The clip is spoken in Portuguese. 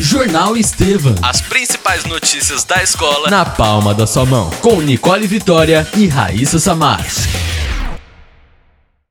Jornal Estevam. As principais notícias da escola na palma da sua mão. Com Nicole Vitória e Raíssa Samar.